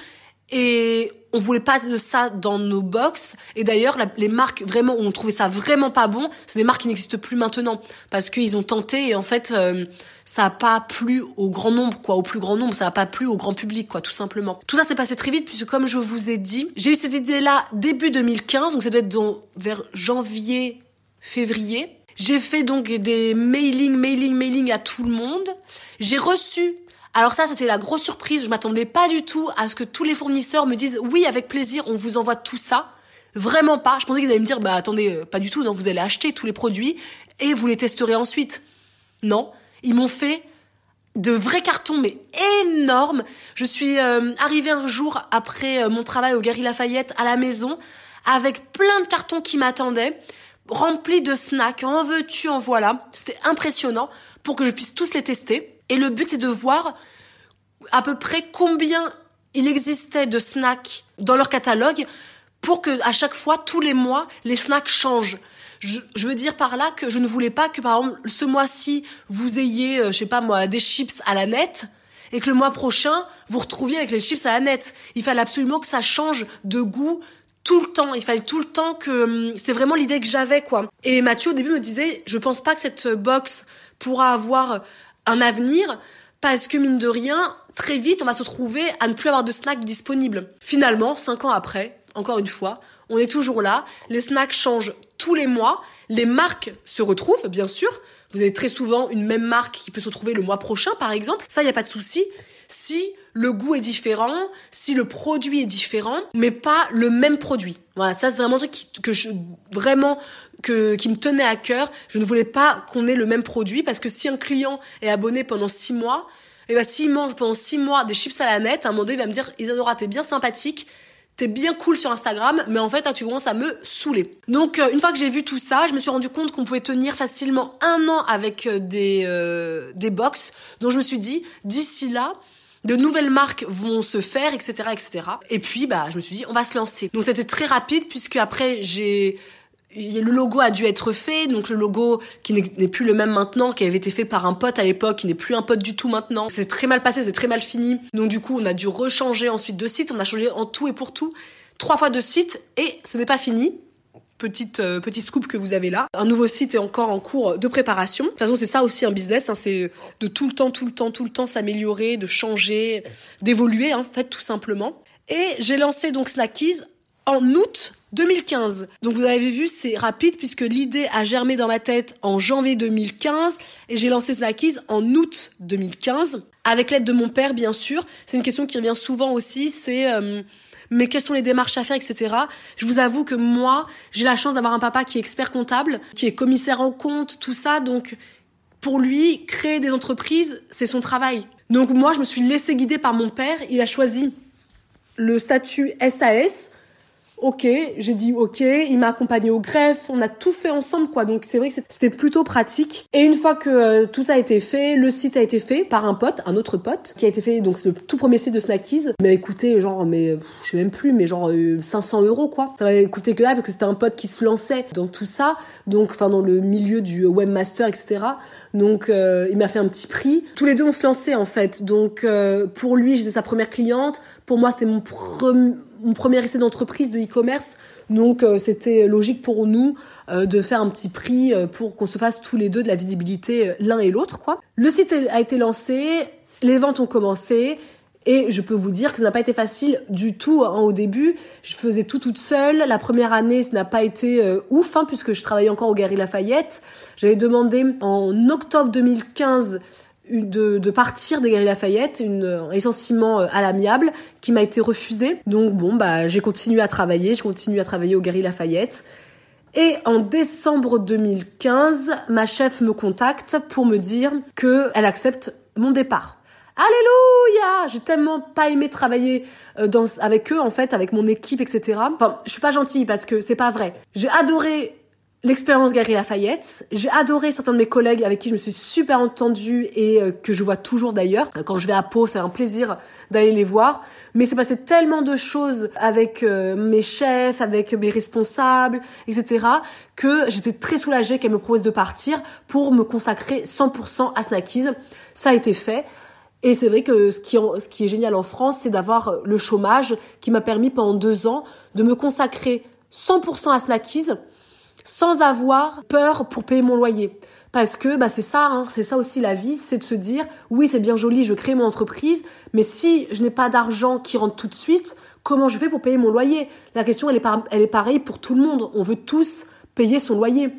et on voulait pas de ça dans nos box. Et d'ailleurs, les marques vraiment où on trouvait ça vraiment pas bon, c'est des marques qui n'existent plus maintenant parce qu'ils ont tenté et en fait, euh, ça a pas plu au grand nombre, quoi, au plus grand nombre, ça a pas plu au grand public, quoi, tout simplement. Tout ça s'est passé très vite puisque comme je vous ai dit, j'ai eu cette idée-là début 2015, donc ça doit être dans, vers janvier, février. J'ai fait donc des mailing, mailing, mailing à tout le monde. J'ai reçu alors ça, c'était la grosse surprise. Je m'attendais pas du tout à ce que tous les fournisseurs me disent oui, avec plaisir, on vous envoie tout ça. Vraiment pas. Je pensais qu'ils allaient me dire bah attendez, euh, pas du tout. Non, vous allez acheter tous les produits et vous les testerez ensuite. Non, ils m'ont fait de vrais cartons mais énormes. Je suis euh, arrivée un jour après euh, mon travail au Gary Lafayette à la maison avec plein de cartons qui m'attendaient remplis de snacks, en veux-tu, en voilà. C'était impressionnant pour que je puisse tous les tester. Et le but, c'est de voir à peu près combien il existait de snacks dans leur catalogue pour que à chaque fois, tous les mois, les snacks changent. Je, je, veux dire par là que je ne voulais pas que par exemple ce mois-ci vous ayez, euh, je sais pas moi, des chips à la nette et que le mois prochain vous retrouviez avec les chips à la nette. Il fallait absolument que ça change de goût tout le temps. Il fallait tout le temps que hum, c'est vraiment l'idée que j'avais quoi. Et Mathieu au début me disait, je pense pas que cette box pourra avoir un avenir parce que mine de rien, très vite on va se trouver à ne plus avoir de snacks disponibles. Finalement, cinq ans après, encore une fois, on est toujours là. Les snacks changent tous les mois. Les marques se retrouvent, bien sûr. Vous avez très souvent une même marque qui peut se retrouver le mois prochain, par exemple. Ça, il n'y a pas de souci. Si le goût est différent, si le produit est différent, mais pas le même produit. Voilà, ça c'est vraiment un truc qui, que je vraiment que qui me tenait à cœur. Je ne voulais pas qu'on ait le même produit parce que si un client est abonné pendant six mois, et eh ben s'il mange pendant six mois des chips à la nette, à un moment donné il va me dire Isadora t'es bien sympathique, t'es bien cool sur Instagram, mais en fait, tu commences à me saouler. Donc, euh, une fois que j'ai vu tout ça, je me suis rendu compte qu'on pouvait tenir facilement un an avec euh, des, euh, des box. Donc, je me suis dit, d'ici là, de nouvelles marques vont se faire, etc., etc. Et puis, bah, je me suis dit, on va se lancer. Donc, c'était très rapide puisque après, j'ai le logo a dû être fait, donc le logo qui n'est plus le même maintenant, qui avait été fait par un pote à l'époque, qui n'est plus un pote du tout maintenant. C'est très mal passé, c'est très mal fini. Donc du coup, on a dû rechanger ensuite de site, on a changé en tout et pour tout trois fois de site et ce n'est pas fini. Petite euh, petit scoop que vous avez là. Un nouveau site est encore en cours de préparation. De toute façon, c'est ça aussi un business, hein, c'est de tout le temps, tout le temps, tout le temps s'améliorer, de changer, d'évoluer en fait tout simplement. Et j'ai lancé donc Snackies en août 2015. Donc vous avez vu, c'est rapide puisque l'idée a germé dans ma tête en janvier 2015 et j'ai lancé Snackies en août 2015 avec l'aide de mon père bien sûr. C'est une question qui revient souvent aussi, c'est euh, mais quelles sont les démarches à faire, etc. Je vous avoue que moi, j'ai la chance d'avoir un papa qui est expert comptable, qui est commissaire en compte, tout ça, donc pour lui, créer des entreprises, c'est son travail. Donc moi, je me suis laissée guider par mon père. Il a choisi le statut SAS ok, j'ai dit ok, il m'a accompagné au greffe, on a tout fait ensemble quoi. Donc c'est vrai que c'était plutôt pratique. Et une fois que euh, tout ça a été fait, le site a été fait par un pote, un autre pote, qui a été fait donc c'est le tout premier site de Snackies. Mais écoutez, genre mais je sais même plus, mais genre 500 euh, euros quoi. Ça m'a coûté que là parce que c'était un pote qui se lançait dans tout ça, donc enfin dans le milieu du webmaster etc. Donc euh, il m'a fait un petit prix. Tous les deux on se lançait en fait. Donc pour lui j'étais sa première cliente. Pour moi c'était mon premier mon premier essai d'entreprise de e-commerce, donc euh, c'était logique pour nous euh, de faire un petit prix euh, pour qu'on se fasse tous les deux de la visibilité l'un et l'autre, quoi. Le site a été lancé, les ventes ont commencé. Et je peux vous dire que ça n'a pas été facile du tout hein, au début. Je faisais tout toute seule. La première année, ça n'a pas été ouf, hein, puisque je travaillais encore au Gary Lafayette. J'avais demandé en octobre 2015 de, de, partir des Galeries Lafayette, une, un licenciement euh, à l'amiable qui m'a été refusé. Donc bon, bah j'ai continué à travailler, je continue à travailler au Galeries Lafayette. Et en décembre 2015, ma chef me contacte pour me dire que elle accepte mon départ. Alléluia J'ai tellement pas aimé travailler euh, dans, avec eux, en fait, avec mon équipe, etc. Enfin, je suis pas gentille parce que c'est pas vrai. J'ai adoré l'expérience Gary Lafayette. J'ai adoré certains de mes collègues avec qui je me suis super entendue et euh, que je vois toujours d'ailleurs. Quand je vais à Pau, c'est un plaisir d'aller les voir. Mais c'est passé tellement de choses avec euh, mes chefs, avec mes responsables, etc. que j'étais très soulagée qu'elle me propose de partir pour me consacrer 100% à Snackies. Ça a été fait. Et c'est vrai que ce qui, est génial en France, c'est d'avoir le chômage qui m'a permis pendant deux ans de me consacrer 100% à Snackies sans avoir peur pour payer mon loyer. Parce que bah, c'est ça, hein, c'est ça aussi la vie, c'est de se dire oui c'est bien joli, je crée mon entreprise, mais si je n'ai pas d'argent qui rentre tout de suite, comment je fais pour payer mon loyer? La question elle est, elle est pareille pour tout le monde. On veut tous payer son loyer.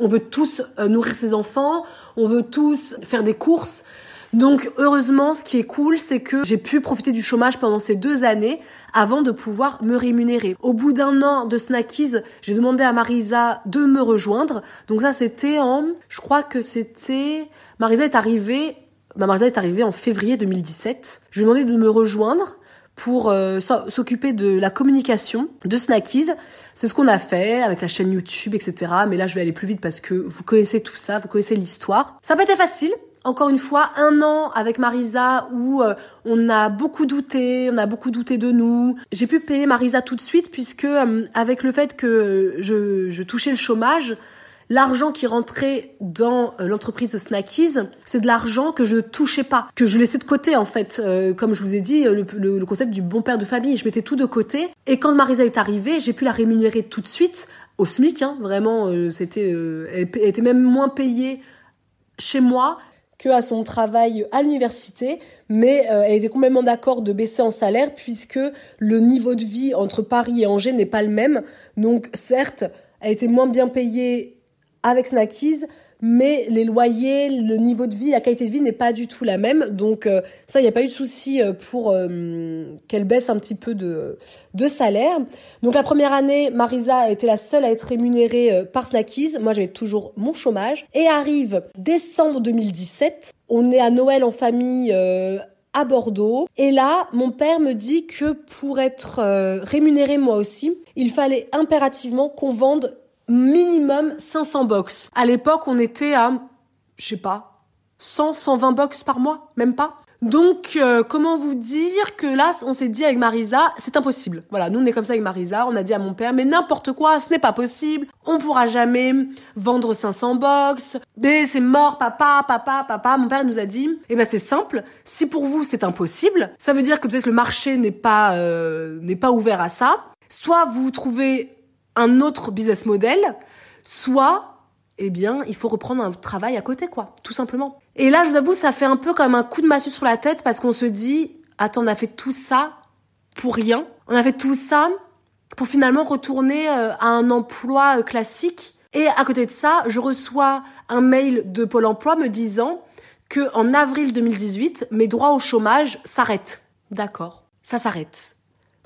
On veut tous euh, nourrir ses enfants, on veut tous faire des courses. Donc heureusement, ce qui est cool, c'est que j'ai pu profiter du chômage pendant ces deux années avant de pouvoir me rémunérer. Au bout d'un an de Snackies, j'ai demandé à Marisa de me rejoindre. Donc ça, c'était en, je crois que c'était, Marisa est arrivée, ma Marisa est arrivée en février 2017. Je lui ai demandé de me rejoindre pour euh, s'occuper de la communication de Snackies. C'est ce qu'on a fait avec la chaîne YouTube, etc. Mais là, je vais aller plus vite parce que vous connaissez tout ça, vous connaissez l'histoire. Ça n'a pas été facile. Encore une fois un an avec Marisa où euh, on a beaucoup douté, on a beaucoup douté de nous. J'ai pu payer Marisa tout de suite puisque euh, avec le fait que je, je touchais le chômage, l'argent qui rentrait dans euh, l'entreprise Snackies, c'est de l'argent que je touchais pas, que je laissais de côté en fait. comme je vous ai dit, le, le, concept du bon père de famille, je mettais tout de côté. Et quand Marisa est arrivée, j'ai pu la rémunérer tout de suite au SMIC. Hein, vraiment, c'était, elle était même moins payée chez moi que à son travail à l'université, mais euh, elle était complètement d'accord de baisser en salaire puisque le niveau de vie entre Paris et Angers n'est pas le même. Donc certes, elle était moins bien payée avec Snackies, mais les loyers, le niveau de vie, la qualité de vie n'est pas du tout la même. Donc euh, ça, il n'y a pas eu de souci euh, pour euh, qu'elle baisse un petit peu de, de salaire. Donc la première année, Marisa était la seule à être rémunérée par Snackies. Moi, j'avais toujours mon chômage. Et arrive décembre 2017. On est à Noël en famille à Bordeaux. Et là, mon père me dit que pour être rémunéré moi aussi, il fallait impérativement qu'on vende minimum 500 box. À l'époque, on était à, je sais pas, 100, 120 box par mois, même pas. Donc, euh, comment vous dire que là, on s'est dit avec Marisa, c'est impossible. Voilà, nous on est comme ça avec Marisa, on a dit à mon père, mais n'importe quoi, ce n'est pas possible. On pourra jamais vendre 500 box. Mais c'est mort, papa, papa, papa. Mon père nous a dit, eh ben c'est simple. Si pour vous c'est impossible, ça veut dire que peut-être le marché n'est pas euh, n'est pas ouvert à ça. Soit vous trouvez un autre business model, soit, eh bien, il faut reprendre un travail à côté, quoi, tout simplement. Et là, je vous avoue, ça fait un peu comme un coup de massue sur la tête parce qu'on se dit, attends, on a fait tout ça pour rien. On a fait tout ça pour finalement retourner euh, à un emploi euh, classique. Et à côté de ça, je reçois un mail de Pôle emploi me disant que en avril 2018, mes droits au chômage s'arrêtent. D'accord, ça s'arrête.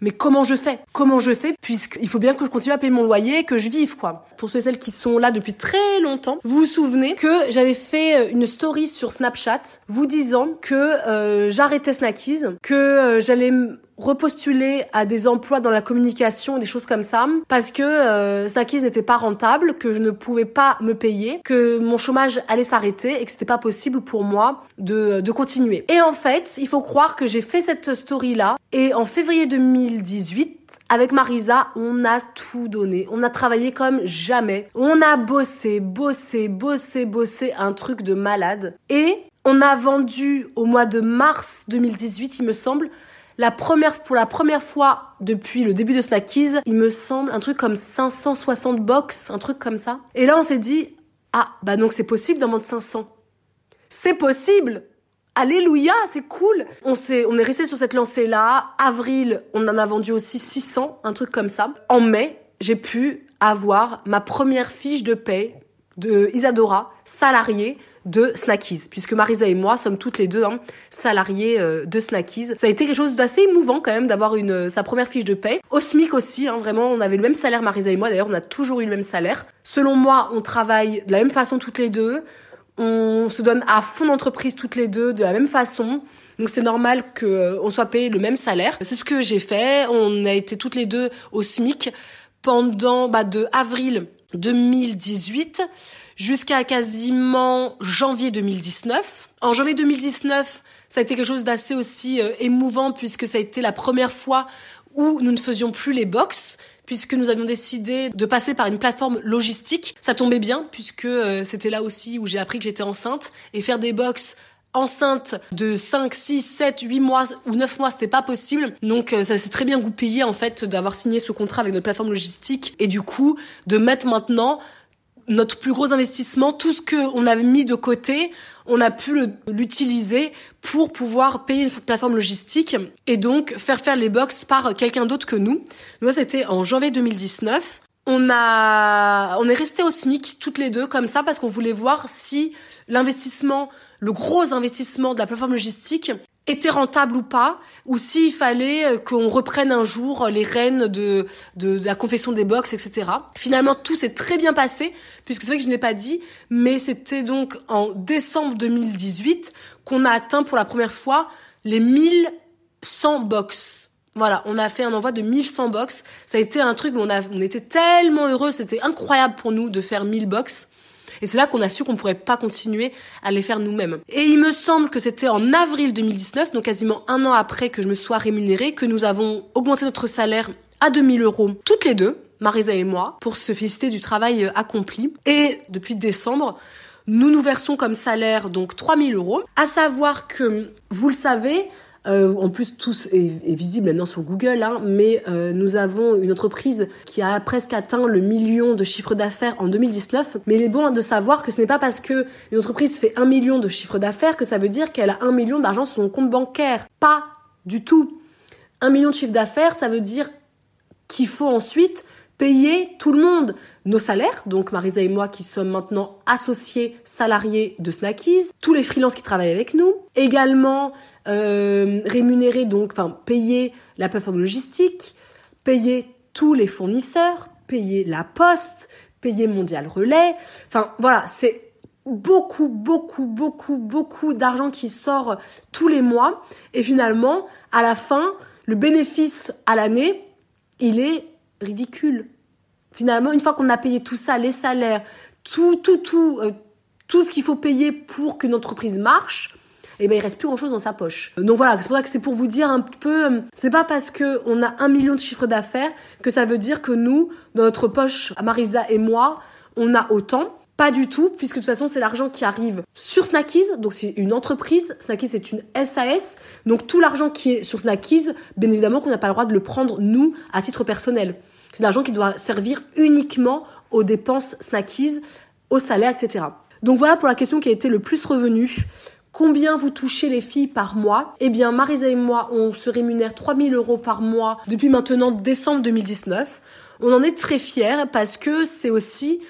Mais comment je fais? Comment je fais? Puisqu'il faut bien que je continue à payer mon loyer, que je vive quoi. Pour ceux et celles qui sont là depuis très longtemps, vous vous souvenez que j'avais fait euh, une story sur Snapchat vous disant que euh, j'arrêtais Snackies, que euh, j'allais repostuler à des emplois dans la communication, des choses comme ça, parce que euh, Snackies n'était pas rentable, que je ne pouvais pas me payer, que mon chômage allait s'arrêter et que c'était pas possible pour moi de, de continuer. Et en fait, il faut croire que j'ai fait cette story-là et en février 2018, avec Marisa, on a tout donné. On a travaillé comme jamais. On a bossé, bossé, bossé, bossé, un truc de malade. Et on a vendu au mois de mars 2018, il me semble, la première, pour la première fois depuis le début de Snackies, il me semble un truc comme 560 box, un truc comme ça. Et là, on s'est dit, ah, bah donc c'est possible d'en vendre 500. C'est possible! Alléluia, c'est cool. On s'est, on est resté sur cette lancée là. Avril, on en a vendu aussi 600, un truc comme ça. En mai, j'ai pu avoir ma première fiche de paie de Isadora, salariée, de Snackies, puisque Marisa et moi sommes toutes les deux hein, salariées euh, de Snackies. Ça a été quelque chose d'assez émouvant quand même d'avoir une euh, sa première fiche de paie. Au SMIC aussi, hein, vraiment, on avait le même salaire Marisa et moi. D'ailleurs, on a toujours eu le même salaire. Selon moi, on travaille de la même façon toutes les deux. On se donne à fond d'entreprise toutes les deux de la même façon. Donc c'est normal que euh, soit payé le même salaire. C'est ce que j'ai fait. On a été toutes les deux au SMIC pendant bah, de avril 2018 jusqu'à quasiment janvier 2019. En janvier 2019, ça a été quelque chose d'assez aussi euh, émouvant puisque ça a été la première fois où nous ne faisions plus les box puisque nous avions décidé de passer par une plateforme logistique. Ça tombait bien puisque euh, c'était là aussi où j'ai appris que j'étais enceinte et faire des box enceinte de 5, 6, 7, 8 mois ou 9 mois, c'était pas possible. Donc euh, ça s'est très bien goupillé en fait d'avoir signé ce contrat avec notre plateforme logistique et du coup de mettre maintenant notre plus gros investissement, tout ce qu'on avait mis de côté, on a pu l'utiliser pour pouvoir payer une plateforme logistique et donc faire faire les box par quelqu'un d'autre que nous. Moi, c'était en janvier 2019. On a, on est resté au SMIC toutes les deux comme ça parce qu'on voulait voir si l'investissement, le gros investissement de la plateforme logistique était rentable ou pas, ou s'il fallait euh, qu'on reprenne un jour les rênes de, de, la confession des box, etc. Finalement, tout s'est très bien passé, puisque c'est vrai que je n'ai pas dit, mais c'était donc en décembre 2018 qu'on a atteint pour la première fois les 1100 box. Voilà, on a fait un envoi de 1100 box. Ça a été un truc où on, a, on était tellement heureux, c'était incroyable pour nous de faire 1000 box. Et c'est là qu'on a su qu'on pourrait pas continuer à les faire nous-mêmes. Et il me semble que c'était en avril 2019, donc quasiment un an après que je me sois rémunérée, que nous avons augmenté notre salaire à 2000 euros toutes les deux, Marisa et moi, pour se féliciter du travail euh, accompli. Et depuis décembre, nous nous versons comme salaire donc 3000 euros. À savoir que, vous le savez, euh, en plus, tout est, visible maintenant sur Google, hein, mais euh, nous avons une entreprise qui a presque atteint le million de chiffre d'affaires en 2019. Mais il est bon de savoir que ce n'est pas parce que une entreprise fait un million de chiffre d'affaires que ça veut dire qu'elle a un million d'argent sur son compte bancaire. Pas du tout. Un million de chiffre d'affaires, ça veut dire qu'il faut ensuite payer tout le monde nos salaires, donc Marisa et moi qui sommes maintenant associés salariés de Snackies, tous les freelances qui travaillent avec nous, également euh, rémunérer donc, enfin payer la plateforme logistique, payer tous les fournisseurs, payer la poste, payer Mondial Relais, enfin voilà, c'est beaucoup, beaucoup, beaucoup, beaucoup d'argent qui sort tous les mois. Et finalement, à la fin, le bénéfice à l'année, il est ridicule. Finalement, une fois qu'on a payé tout ça, les salaires, tout, tout, tout, euh, tout ce qu'il faut payer pour qu'une entreprise marche, eh ben il reste plus grand chose dans sa poche. Donc voilà, c'est pour ça que c'est pour vous dire un peu, euh, c'est pas parce que on a un million de chiffre d'affaires que ça veut dire que nous, dans notre poche, Marisa et moi, on a autant. Pas du tout, puisque de toute façon, c'est l'argent qui arrive sur Snackies. Donc, c'est une entreprise. Snackies, c'est une SAS. Donc, tout l'argent qui est sur Snackies, bien évidemment qu'on n'a pas le droit de le prendre, nous, à titre personnel. C'est l'argent qui doit servir uniquement aux dépenses Snackies, au salaire, etc. Donc, voilà pour la question qui a été le plus revenue. Combien vous touchez les filles par mois? Eh bien, Marisa et moi, on se rémunère 3000 euros par mois depuis maintenant décembre 2019. On en est très fiers parce que c'est aussi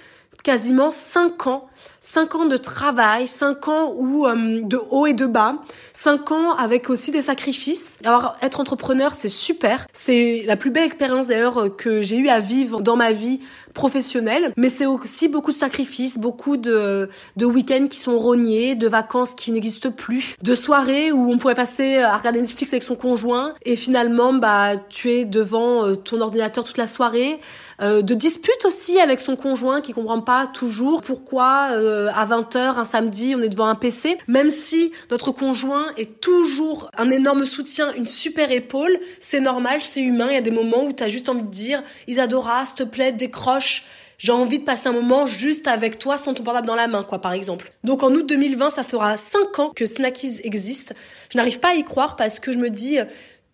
quasiment 5 ans, 5 ans de travail, 5 ans où euh, de haut et de bas, 5 ans avec aussi des sacrifices. Alors être entrepreneur, c'est super, c'est la plus belle expérience d'ailleurs euh, que j'ai eu à vivre dans ma vie professionnelle, mais c'est aussi beaucoup de sacrifices, beaucoup de, de week-ends qui sont rognés, de vacances qui n'existent plus, de soirées où on pourrait passer à regarder Netflix avec son conjoint. Et finalement bah tu es devant euh, ton ordinateur toute la soirée euh, de disputes aussi avec son conjoint qui comprend pas toujours pourquoi euh, à 20h un samedi on est devant un PC, même si notre conjoint est toujours un énorme soutien, une super épaule, c'est normal, c'est humain, il y a des moments où tu as juste envie de dire Isadora, s'il te plaît, décroche, j'ai envie de passer un moment juste avec toi sans ton portable dans la main, quoi, par exemple. Donc en août 2020, ça fera 5 ans que Snackies existe. Je n'arrive pas à y croire parce que je me dis,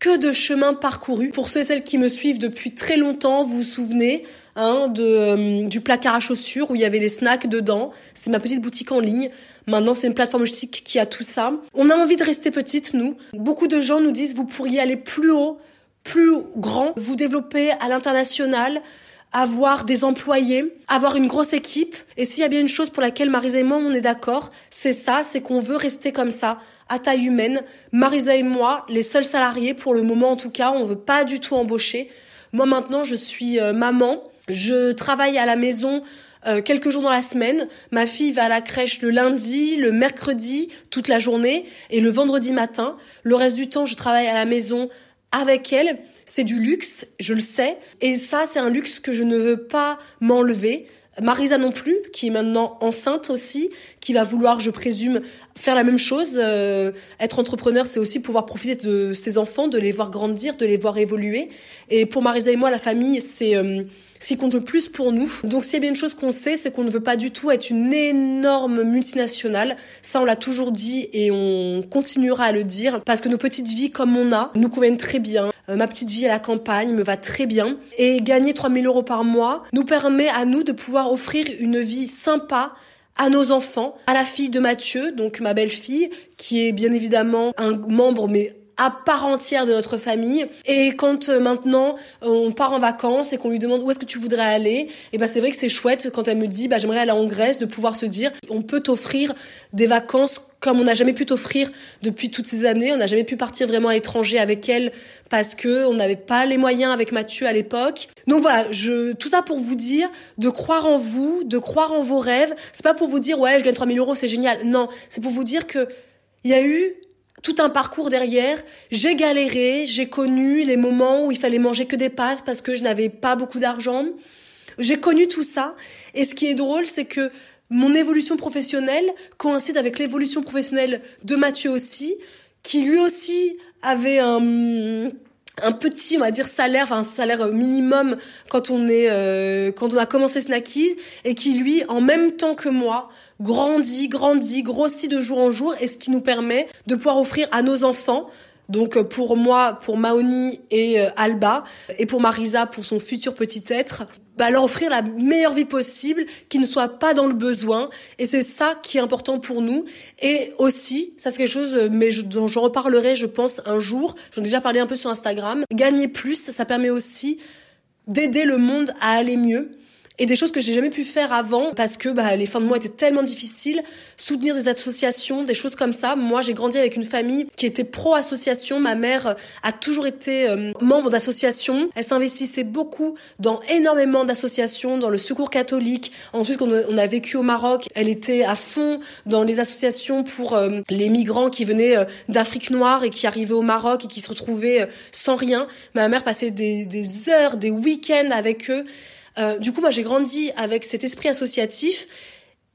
que de chemin parcouru. Pour ceux et celles qui me suivent depuis très longtemps, vous vous souvenez hein, de, euh, du placard à chaussures où il y avait les snacks dedans. C'est ma petite boutique en ligne. Maintenant, c'est une plateforme logistique qui a tout ça. On a envie de rester petite, nous. Beaucoup de gens nous disent, vous pourriez aller plus haut, plus grand, vous développer à l'international, avoir des employés, avoir une grosse équipe. Et s'il y a bien une chose pour laquelle Marisa et moi, on est d'accord, c'est ça, c'est qu'on veut rester comme ça, à taille humaine. Marisa et moi, les seuls salariés pour le moment en tout cas, on veut pas du tout embaucher. Moi maintenant, je suis euh, maman, je travaille à la maison euh, quelques jours dans la semaine. Ma fille va à la crèche le lundi, le mercredi, toute la journée et le vendredi matin. Le reste du temps, je travaille à la maison avec elle. C'est du luxe, je le sais. Et ça, c'est un luxe que je ne veux pas m'enlever. Marisa non plus, qui est maintenant enceinte aussi, qui va vouloir, je présume, faire la même chose. Euh, être entrepreneur, c'est aussi pouvoir profiter de ses enfants, de les voir grandir, de les voir évoluer. Et pour Marisa et moi, la famille, c'est euh, ce qui compte le plus pour nous. Donc s'il y a bien une chose qu'on sait, c'est qu'on ne veut pas du tout être une énorme multinationale. Ça, on l'a toujours dit et on continuera à le dire parce que nos petites vies comme on a nous conviennent très bien. Euh, ma petite vie à la campagne me va très bien et gagner 3000 euros par mois nous permet à nous de pouvoir offrir une vie sympa à nos enfants, à la fille de Mathieu, donc ma belle-fille, qui est bien évidemment un membre mais à part entière de notre famille. Et quand euh, maintenant on part en vacances et qu'on lui demande où est-ce que tu voudrais aller, et eh ben c'est vrai que c'est chouette quand elle me dit bah j'aimerais aller en Grèce de pouvoir se dire on peut t'offrir des vacances comme on n'a jamais pu t'offrir depuis toutes ces années. On n'a jamais pu partir vraiment à l'étranger avec elle parce que on n'avait pas les moyens avec Mathieu à l'époque. Donc voilà, je, tout ça pour vous dire de croire en vous, de croire en vos rêves. C'est pas pour vous dire ouais je gagne 3000 euros c'est génial. Non, c'est pour vous dire que il y a eu tout un parcours derrière. J'ai galéré, j'ai connu les moments où il fallait manger que des pâtes parce que je n'avais pas beaucoup d'argent. J'ai connu tout ça. Et ce qui est drôle, c'est que mon évolution professionnelle coïncide avec l'évolution professionnelle de Mathieu aussi, qui lui aussi avait un un petit on va dire salaire enfin un salaire minimum quand on est euh, quand on a commencé Snackies et qui lui en même temps que moi grandit grandit grossit de jour en jour et ce qui nous permet de pouvoir offrir à nos enfants donc euh, pour moi, pour Maoni et euh, Alba, et pour Marisa, pour son futur petit être, bah, leur offrir la meilleure vie possible, qu'ils ne soient pas dans le besoin. Et c'est ça qui est important pour nous. Et aussi, ça c'est quelque chose, euh, mais je, dont j'en reparlerai, je pense, un jour. J'en ai déjà parlé un peu sur Instagram. Gagner plus, ça permet aussi d'aider le monde à aller mieux et des choses que j'ai jamais pu faire avant parce que bah, les fins de mois étaient tellement difficiles. Soutenir des associations, des choses comme ça. Moi, j'ai grandi avec une famille qui était pro-association. Ma mère a toujours été euh, membre d'associations. Elle s'investissait beaucoup dans énormément d'associations, dans le secours catholique. Ensuite, quand on a vécu au Maroc, elle était à fond dans les associations pour euh, les migrants qui venaient euh, d'Afrique noire et qui arrivaient au Maroc et qui se retrouvaient sans rien. Ma mère passait des heures, des week-ends avec eux. Euh, du coup, moi, j'ai grandi avec cet esprit associatif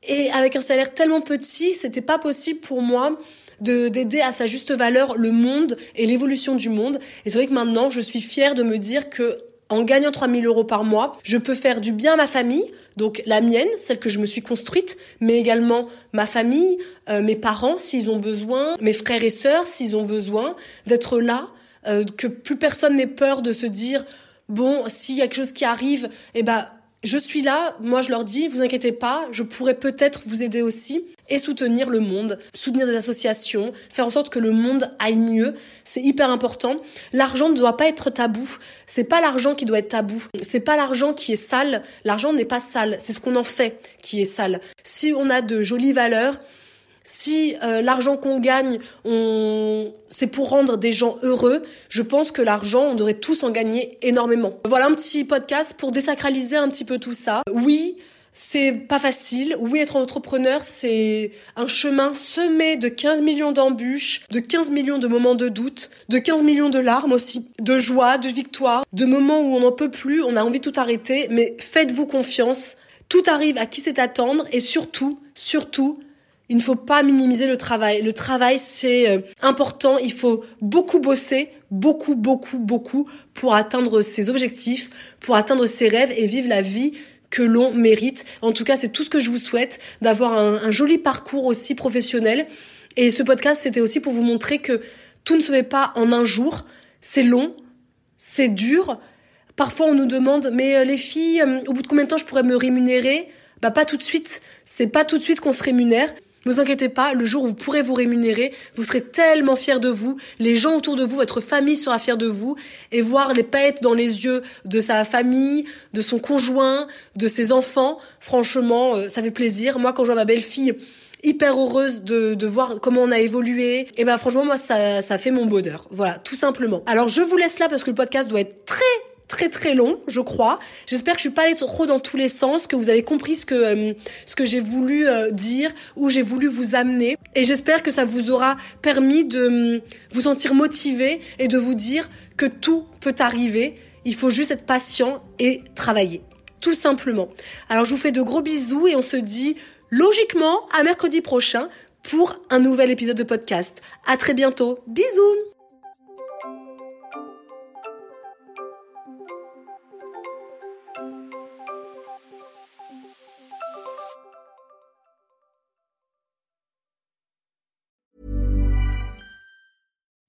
et avec un salaire tellement petit, c'était pas possible pour moi de d'aider à sa juste valeur le monde et l'évolution du monde. Et c'est vrai que maintenant, je suis fière de me dire que en gagnant 3000 euros par mois, je peux faire du bien à ma famille, donc la mienne, celle que je me suis construite, mais également ma famille, euh, mes parents s'ils ont besoin, mes frères et sœurs s'ils ont besoin, d'être là, euh, que plus personne n'ait peur de se dire bon, s'il y a quelque chose qui arrive, eh ben, je suis là, moi je leur dis, vous inquiétez pas, je pourrais peut-être vous aider aussi et soutenir le monde, soutenir des associations, faire en sorte que le monde aille mieux, c'est hyper important. L'argent ne doit pas être tabou. C'est pas l'argent qui doit être tabou. C'est pas l'argent qui est sale. L'argent n'est pas sale. C'est ce qu'on en fait qui est sale. Si on a de jolies valeurs, si euh, l'argent qu'on gagne, on... c'est pour rendre des gens heureux, je pense que l'argent, on devrait tous en gagner énormément. Voilà un petit podcast pour désacraliser un petit peu tout ça. Oui, c'est pas facile. Oui, être entrepreneur, c'est un chemin semé de 15 millions d'embûches, de 15 millions de moments de doute, de 15 millions de larmes aussi, de joie, de victoire, de moments où on n'en peut plus, on a envie de tout arrêter, mais faites-vous confiance. Tout arrive à qui sait attendre et surtout, surtout, il ne faut pas minimiser le travail. Le travail, c'est euh, important. Il faut beaucoup bosser, beaucoup, beaucoup, beaucoup pour atteindre ses objectifs, pour atteindre ses rêves et vivre la vie que l'on mérite. En tout cas, c'est tout ce que je vous souhaite, d'avoir un, joli parcours aussi professionnel. Et ce podcast, c'était aussi pour vous montrer que tout ne se fait pas en un jour. C'est long, c'est dur. Parfois, on nous demande, mais euh, les filles, euh, au bout de combien de temps je pourrais me rémunérer? Bah, pas tout de suite. C'est pas tout de suite qu'on se rémunère. Ne vous inquiétez pas, le jour où vous pourrez vous rémunérer, vous serez tellement fiers de vous, les gens autour de vous, votre famille sera fière de vous, et voir les paillettes dans les yeux de sa famille, de son conjoint, de ses enfants, franchement, euh, ça fait plaisir. Moi, quand je vois ma belle-fille hyper heureuse de, de voir comment on a évolué. Et ben franchement moi ça, ça fait mon bonheur. Voilà, tout simplement. Alors je vous laisse là parce que le podcast doit être très très très long, je crois. J'espère que je suis pas allée trop dans tous les sens, que vous avez compris ce que euh, ce que j'ai voulu euh, dire, où j'ai voulu vous amener, et j'espère que ça vous aura permis de vous sentir motivé et de vous dire que tout peut arriver. Il faut juste être patient et travailler, tout simplement. Alors je vous fais de gros bisous et on se dit logiquement à mercredi prochain pour un nouvel épisode de podcast. À très bientôt. Bisous.